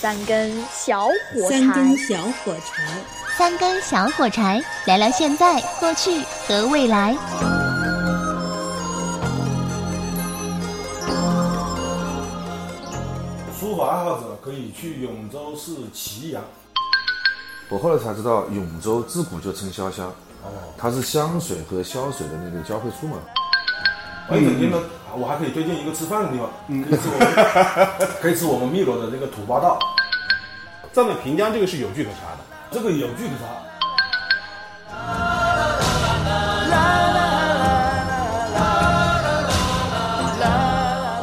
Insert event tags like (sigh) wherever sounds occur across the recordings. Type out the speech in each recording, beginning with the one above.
三根小火柴三根，小火柴，三根小火柴，聊聊现在、过去和未来。书法爱好者可以去永州市祁阳。我后来才知道，永州自古就称潇湘，哦，它是湘水和潇水的那个交汇处嘛。完整天呢，我还可以推荐一个吃饭的地方，嗯可以吃我们 (laughs) 可以吃我们汨罗的那个土八道，站在平江这个是有据可查的。这个有据可查。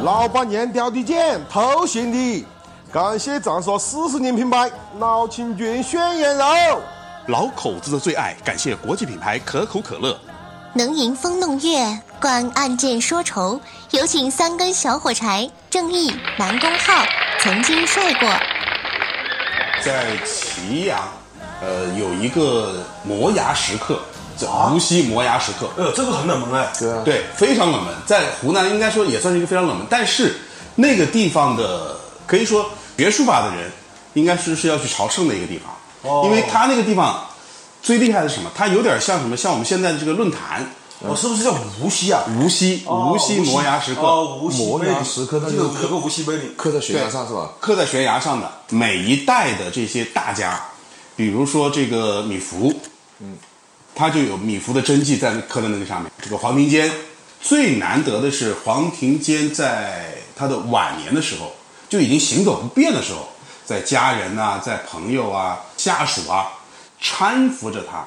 老板娘钓的简，透鲜的。感谢长沙四十年品牌老清卷宣盐肉。老口子的最爱，感谢国际品牌可口可乐。能吟风弄月，观案件说愁。有请三根小火柴，正义南宫浩曾经帅过。在祁阳，呃，有一个摩崖石刻，叫无锡摩崖石刻。呃，这个很冷门哎。对啊，对，非常冷门，在湖南应该说也算是一个非常冷门。但是那个地方的，可以说学书法的人，应该是是要去朝圣的一个地方，哦因为他那个地方最厉害的是什么？它有点像什么？像我们现在的这个论坛，我，是不是叫无锡啊？无锡哦无锡摩崖石刻。哦，无锡摩崖石刻那这就是个无锡碑林。刻在悬崖上是吧？刻在悬崖上的每一代的这些大家，比如说这个米芾，嗯，他就有米芾的真迹在刻在那个上面。这个黄庭坚，最难得的是黄庭坚在他的晚年的时候就已经行走不便的时候，在家人啊、在朋友啊、下属啊搀扶着他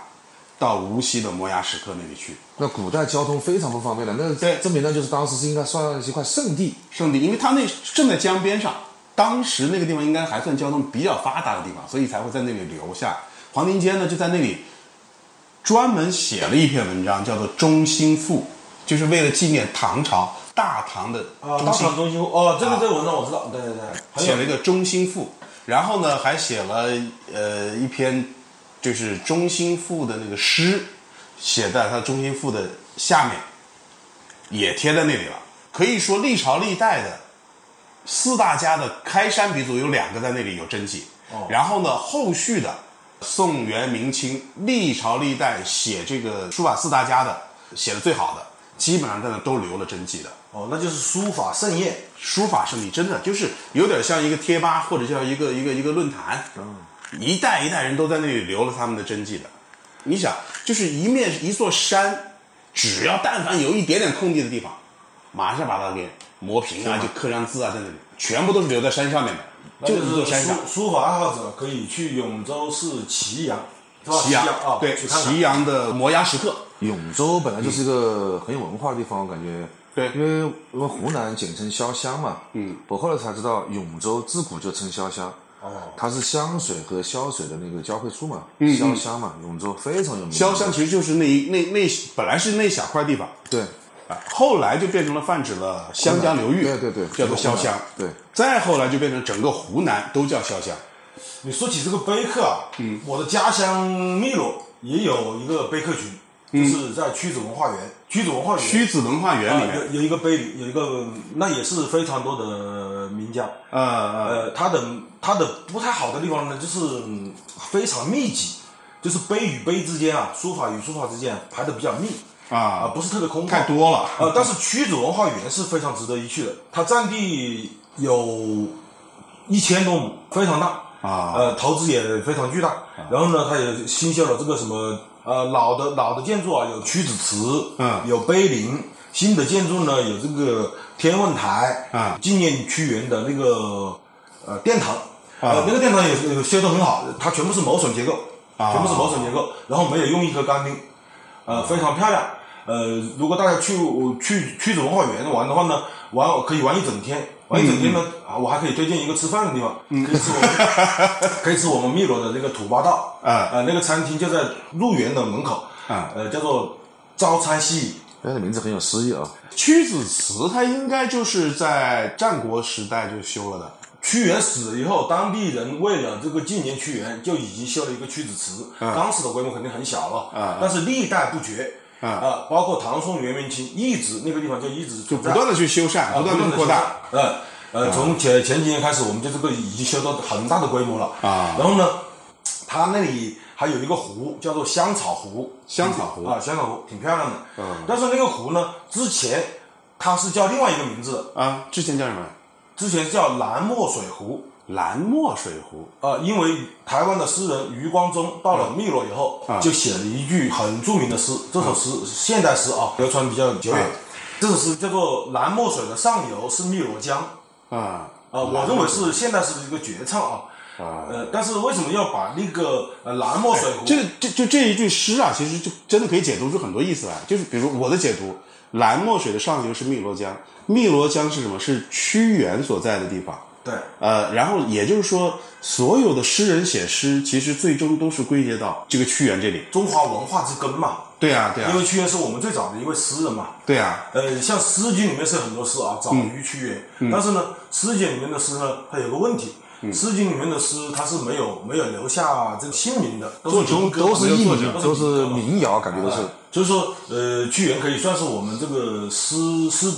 到无锡的摩崖石刻那里去。那古代交通非常不方便的，那对证明呢就是当时是应该算是一块圣地。圣地，因为它那正在江边上，当时那个地方应该还算交通比较发达的地方，所以才会在那里留下。黄庭坚呢就在那里专门写了一篇文章，叫做《中兴赋》，就是为了纪念唐朝大唐的啊，大唐中心哦，这个这个文章我知道，对对对，写了一个《中兴赋》，然后呢还写了呃一篇就是《中心赋》的那个诗，写在他《中心赋》的下面，也贴在那里了。可以说历朝历代的四大家的开山鼻祖有两个在那里有真迹，哦然后呢后续的宋元明清历朝历代写这个书法四大家的写的最好的，基本上在那都留了真迹的。哦，那就是书法盛宴。书法圣地，真的就是有点像一个贴吧，或者叫一个一个一个论坛，一代一代人都在那里留了他们的真迹的。你想，就是一面一座山，只要但凡有一点点空地的地方，马上把它给磨平啊，就刻上字啊，在那里，全部都是留在山上面的，就是是一座山上。书书法爱好者可以去永州市祁阳，祁阳啊，对，祁阳的摩崖石刻，永州本来就是一个很有文化的地方，我感觉。对因为因为湖南简称潇湘嘛，嗯，我后来才知道永州自古就称潇湘，哦，它是湘水和潇水的那个交汇处嘛，嗯潇湘嘛，永州非常有名。潇湘其实就是那一那那本来是那小块地方，对，啊，后来就变成了泛指了湘江流域，对对对叫做潇湘。对，再后来就变成整个湖南都叫潇湘。你说起这个碑刻啊，嗯，我的家乡汨罗也有一个碑刻群，就是在曲子文化园，曲子文化园。曲子文化园里面，啊有有一个碑，有一个那也是非常多的名家，呃呃，呃，它的他的不太好的地方呢，就是嗯非常密集，就是碑与碑之间啊，书法与书法之间排的比较密。啊，啊，不是特别空旷，太多了。呃，但是曲子文化园是非常值得一去的，它占地有一千多亩，非常大。啊。呃，投资也非常巨大。然后呢，它也新修了这个什么呃老的老的建筑啊，有曲子祠，嗯。有碑林。新的建筑呢，有这个天文台，啊纪念屈原的那个呃殿堂，啊呃，那个殿堂也是也修得很好，它全部是磨损结构，啊。全部是磨损结构，然后没有用一颗钢钉，呃，非常漂亮。呃，如果大家去去曲子文化园玩的话呢，玩可以玩一整天，玩一整天呢，啊，我还可以推荐一个吃饭的地方，可以吃我们 (laughs) 可以吃我们汨罗的那个土八道，啊呃，那个餐厅就在入园的门口，啊呃，叫做招餐西里，哎，这名字很有诗意啊。屈子祠它应该就是在战国时代就修了的。屈原死了以后，当地人为了这个纪念屈原，就已经修了一个屈子祠。当时的规模肯定很小了，嗯但是历代不绝。嗯啊，包括唐宋元明清，一直那个地方就一直就不断的去修缮，啊不断的扩大。。呃，呃，从前前几年开始，我们就这个已经修到很大的规模了啊然后呢，它那里还有一个湖叫做香草湖，香草湖啊，香草湖挺漂亮的。嗯，但是那个湖呢，之前它是叫另外一个名字，啊，之前叫什么？之前是叫蓝墨水湖。蓝墨水湖。呃，因为台湾的诗人余光中到了汨罗以后，啊就写了一句很著名的诗，这首诗现代诗啊，流传比较久远。啊这首诗叫做“蓝墨水的上游是汨罗江”。啊啊，我认为是现代诗的一个绝唱啊。啊呃，但是为什么要把那个呃蓝墨水湖？这个这就这一句诗啊，其实就真的可以解读出很多意思来。就是比如我的解读，蓝墨水的上游是汨罗江，汨罗江是什么？是屈原所在的地方。对，呃，然后也就是说，所有的诗人写诗，其实最终都是归结到这个屈原这里。中华文化之根嘛。对啊，对啊因，为屈原是我们最早的一位诗人嘛。对啊，呃，像《诗经》里面是很多诗啊，早于屈原。但是呢，《诗经》里面的诗呢，它有个问题，诗经》里面的诗它是没有没有留下这个姓名的，都是都是佚名，都都是民谣，感觉都是。就是说，呃，屈原可以算是我们这个诗诗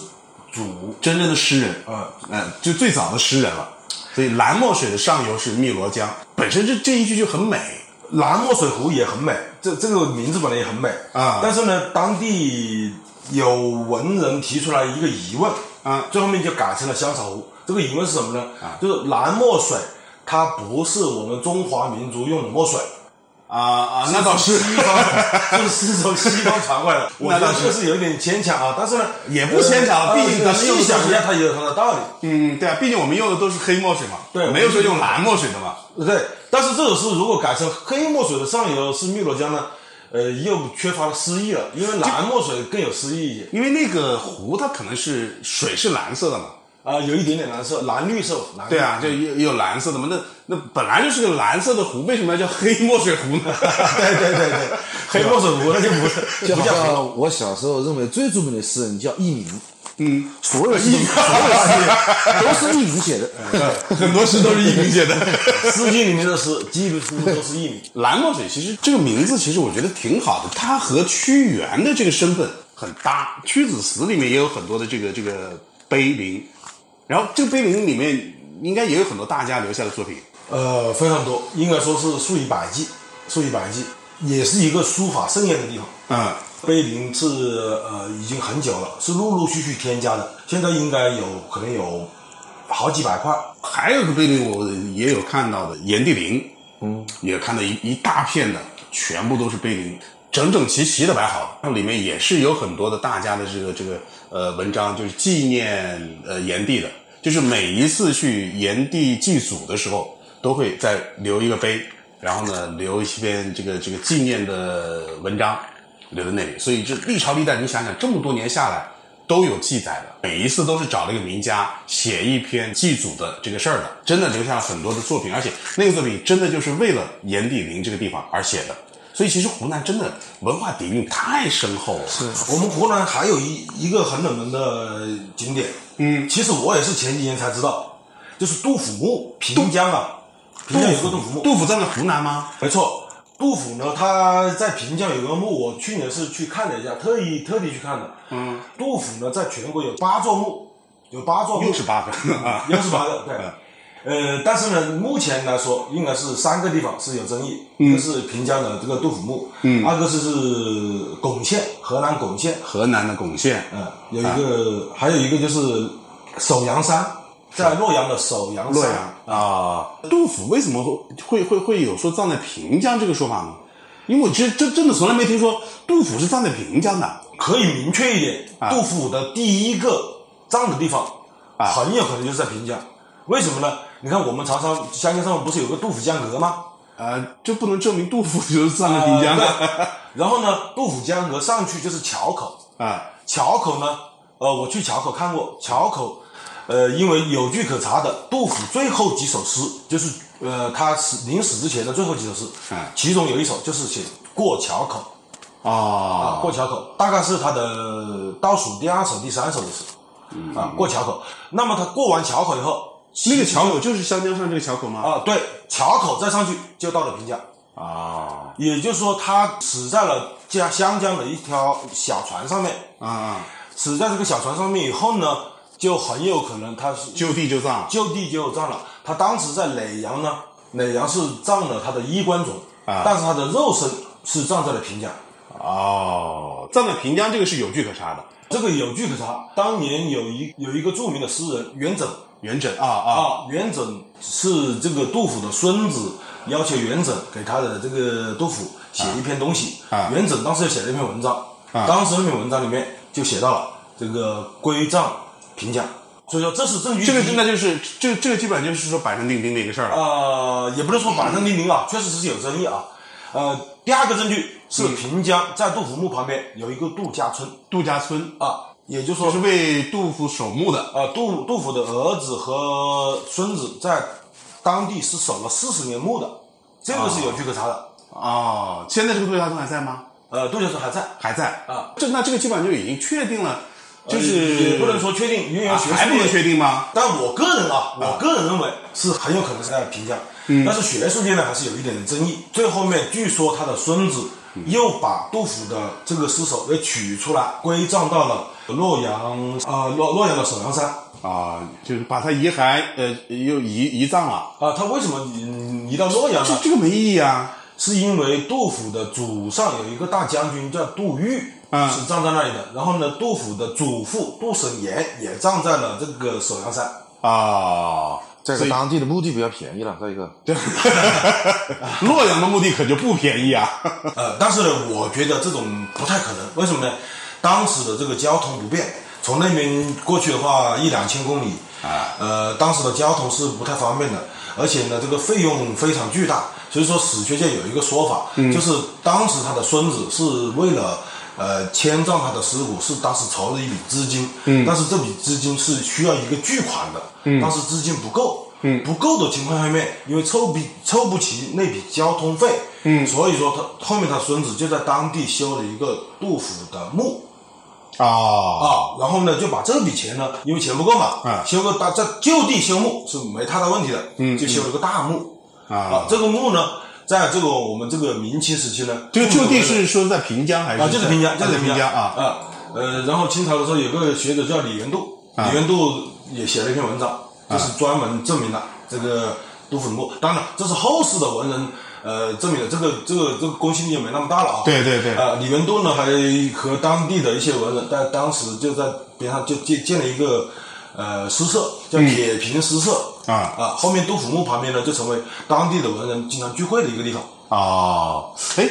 主真正的诗人，啊。呃，就最早的诗人了。所以蓝墨水的上游是汨罗江，本身这这一句就很美。蓝墨水湖也很美，这这个名字本来也很美啊但是呢，当地有文人提出来一个疑问啊，最后面就改成了香草湖。这个疑问是什么呢？啊就是蓝墨水，它不是我们中华民族用的墨水，啊啊，那倒是西方，(laughs) 就是从西方传过来的。我觉得那倒是这个是有点牵强啊，但是呢，也不牵强呃毕竟咱们用想一下，它也有它的道理。嗯，对啊，毕竟我们用的都是黑墨水嘛，对没有说用蓝墨水的嘛。对，但是这首诗如果改成黑墨水的上游是汨罗江呢，呃，又缺乏了诗意了，因为蓝墨水更有诗意一些。因为那个湖它可能是水是蓝色的嘛，啊、有一点点蓝色，蓝绿色，对啊，就也也有蓝色的嘛。那那本来就是个蓝色的湖，为什么要叫黑墨水湖呢？对对对对，(laughs) 黑墨水湖那就不是就不叫黑我小时候认为最著名的诗人叫佚名，嗯，所有诗，所有诗都是佚名写的。(laughs) 很多诗都是佚名写的。《诗经》里面的诗几乎都是佚名。蓝墨水其实这个名字其实我觉得挺好的，它和屈原的这个身份很搭。屈子词里面也有很多的这个这个碑林，然后这个碑林里面应该也有很多大家留下的作品。呃，非常多，应该说是数以百计，数以百计，也是一个书法盛宴的地方。嗯，碑林是呃已经很久了，是陆陆续续添加的，现在应该有可能有好几百块。还有个碑林我也有看到的，炎帝陵，嗯，也看到一一大片的，全部都是碑林，整整齐齐的摆好，那里面也是有很多的大家的这个这个呃文章，就是纪念呃炎帝的，就是每一次去炎帝祭祖的时候，都会再留一个碑，然后呢留一篇这个这个纪念的文章留在那里，所以这历朝历代，你想想这么多年下来。都有记载的，每一次都是找了一个名家写一篇祭祖的这个事儿的，真的留下了很多的作品，而且那个作品真的就是为了炎帝陵这个地方而写的。所以其实湖南真的文化底蕴太深厚了。是，我们湖南还有一一个很冷门的景点，嗯，其实我也是前几年才知道，就是杜甫墓，平江啊，平江有个杜甫墓，杜甫葬在湖南吗？没错。杜甫呢，他在平江有个墓，我去年是去看了一下，特意特地去看的。嗯，杜甫呢，在全国有八座墓，有八座墓，又是八个啊，(laughs) 又是八个，对。呃，但是呢，目前来说，应该是三个地方是有争议，一个是平江的这个杜甫墓，嗯，二个是是巩县，河南巩县，河南的巩县，嗯，有一个，还有一个就是首阳山，在洛阳的首阳山，洛阳啊。杜甫为什么会会会会有说葬在平江这个说法呢？因为我其实真真的从来没听说杜甫是葬在平江的。可以明确一点，杜甫的第一个葬的地方，啊很有可能就是在平江。为什么呢？你看我们常常乡间上面不是有个杜甫江阁吗？呃，就不能证明杜甫就是葬在平江的呃 (laughs) 然后呢，杜甫江阁上去就是桥口，啊桥口呢，呃，我去桥口看过，桥口，呃，因为有据可查的，杜甫最后几首诗，就是呃，他死临死之前的最后几首诗，啊其中有一首就是写过桥口啊，啊过桥口大概是他的倒数第二首、第三首的诗，啊，过桥口。那么他过完桥口以后，那个桥口就是湘江上这个桥口吗？啊，对，桥口再上去就到了平江。啊也就是说，他死在了江湘江的一条小船上面。啊死在这个小船上面以后呢，就很有可能他是就地就葬。就地就葬了。他当时在耒阳呢，耒阳是葬了他的衣冠冢，啊但是他的肉身是葬在了平江。哦，葬在平江这个是有据可查的。这个有据可查，当年有一有一个著名的诗人元稹元稹啊啊，啊，元稹是这个杜甫的孙子，要求元稹给他的这个杜甫写一篇东西。啊元稹当时写了一篇文章，啊当时那篇文章里面就写到了这个归葬平江，所以说这是证据。这个那就是这这个基本上就是说板上钉钉的一个事儿了。呃，也不能说板上钉钉啊，确实是有争议啊。呃，第二个证据是嗯平江在杜甫墓旁边有一个杜家村杜家村啊，也就是说就是为杜甫守墓的。呃，杜杜甫的儿子和孙子在当地是守了四十年墓的，这个是有据可查的。哦，现在这个杜家村还在吗？呃，杜家村还在，还在啊。这那这个基本上就已经确定了，就呃是也不能说确定，因为啊学术还不能确定吗？但我个人啊，我个人认为是很有可能是在平江，嗯但是学术界呢还是有一点的争议。最后面据说他的孙子又把杜甫的这个尸首给取出来，归葬到了洛阳啊、洛洛阳的首阳山啊，就是把他遗骸呃又移移葬了，啊。他为什么移移到洛阳呢？这这个没意义啊。是因为杜甫的祖上有一个大将军叫杜预，嗯是葬在那里的。然后呢，杜甫的祖父杜审言也葬在了这个首阳山。啊，再一个当地的墓地比较便宜了，再一个对，(laughs) 洛阳的墓地可就不便宜啊。呃，但是呢，我觉得这种不太可能。为什么呢？当时的这个交通不便，从那边过去的话一两千公里啊，呃，当时的交通是不太方便的，而且呢，这个费用非常巨大。所以说，史学界有一个说法，就是当时他的孙子是为了。呃，迁葬他的尸骨是当时筹了一笔资金，嗯，但是这笔资金是需要一个巨款的，嗯，当时资金不够，嗯，不够的情况下面，因为凑不凑不齐那笔交通费，嗯，所以说他后面他孙子就在当地修了一个杜甫的墓啊。啊，然后呢就把这笔钱呢，因为钱不够嘛，啊修个大在就地修墓是没太大问题的，嗯，就修了个大墓。啊，这个墓呢，在这个我们这个明清时期呢，这个就地是说在平江还是啊，就是平江，就是平江啊。啊，呃，然后清朝的时候有个学者叫李元度，啊。李元度也写了一篇文章，就是专门证明了这个杜甫的墓。当然，这是后世的文人呃证明了，这个这个这个公信力也没那么大了啊。对对对啊，李元度呢还和当地的一些文人在当时就在边上就建建了一个呃诗社，叫铁平诗社。啊啊，后面杜甫墓旁边呢，就成为当地的文人经常聚会的一个地方。哦，哎，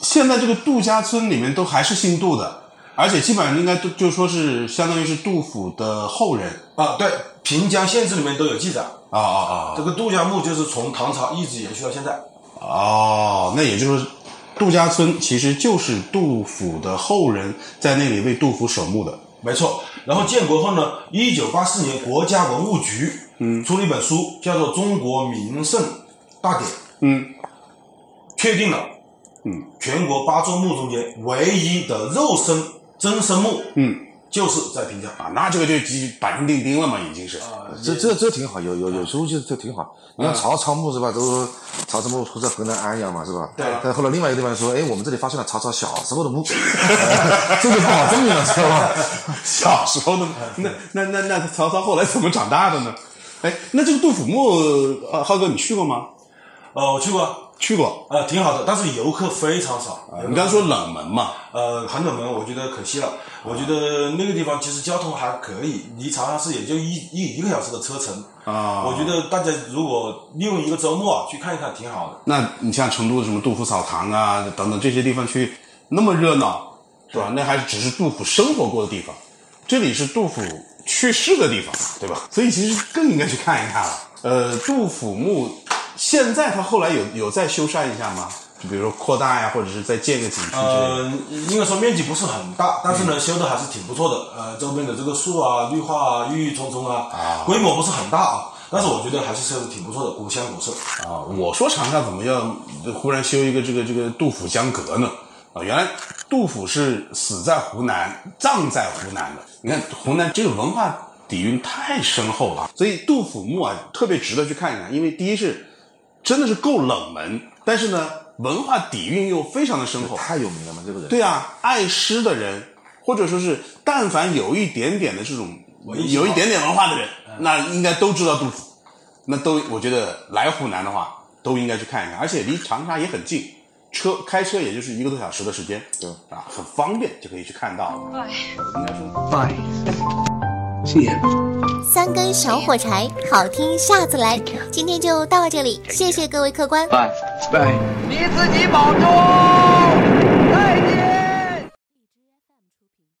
现在这个杜家村里面都还是姓杜的，而且基本上应该都就说是相当于是杜甫的后人啊，对，平江县志里面都有记载啊。啊啊这个杜家墓就是从唐朝一直延续到现在。啊！哦，那也就是说，杜家村其实就是杜甫的后人在那里为杜甫守墓的。没错。然后建国后呢，一九八四年国家文物局嗯出了一本书，叫做《中国名胜大典》，嗯，确定了嗯全国八座墓中间唯一的肉身真身墓，嗯，就是在平江。啊，那这个就已板上钉钉了嘛，已经是。啊这这这挺好，有有有时候就这挺好。你看曹操墓是吧？都说曹操墓出在河南安阳嘛，是吧？对但后来另外一个地方说，哎，我们这里发现了曹操小时候的墓，(laughs) 这就不好证明了，知道吧？(laughs) 小时候的，那那那那曹操后来怎么长大的呢？哎，那这个杜甫墓，呃，浩哥你去过吗？呃，我去过，去过。呃，挺好的，但是游客非常少。你刚才说冷门嘛，呃，很冷门，我觉得可惜了。我觉得那个地方其实交通还可以，离长沙市也就一一一个小时的车程。啊我觉得大家如果利用一个周末啊去看一看，挺好的。那你像成都的什么杜甫草堂啊等等这些地方去，那么热闹，是吧？那还只是杜甫生活过的地方，这里是杜甫去世的地方，对吧？所以其实更应该去看一看了。呃，杜甫墓现在他后来有有再修缮一下吗？就比如说扩大呀，或者是再建个景区之类的。呃，应该说面积不是很大，但是呢，修的还是挺不错的。呃，周边的这个树啊、绿化啊、郁郁葱葱啊，规模不是很大啊，但是我觉得还是修的挺不错的，古香古色。啊，我说长沙怎么要忽然修一个这个这个杜甫江阁呢？啊，原来杜甫是死在湖南，葬在湖南的。你看湖南这个文化底蕴太深厚了，所以杜甫墓啊特别值得去看一看。因为第一是真的是够冷门，但是呢文化底蕴又非常的深厚。太有名了嘛，这个人。对啊，爱诗的人，或者说是但凡有一点点的这种有一点点文化的人，那应该都知道杜甫。那都我觉得来湖南的话，都应该去看一看，而且离长沙也很近，车开车也就是一个多小时的时间，对啊，很方便就可以去看到。应该说 Bye. 三根小火柴，好听，下次来。今天就到这里，谢谢各位客官。Bye. Bye. 你自己保重。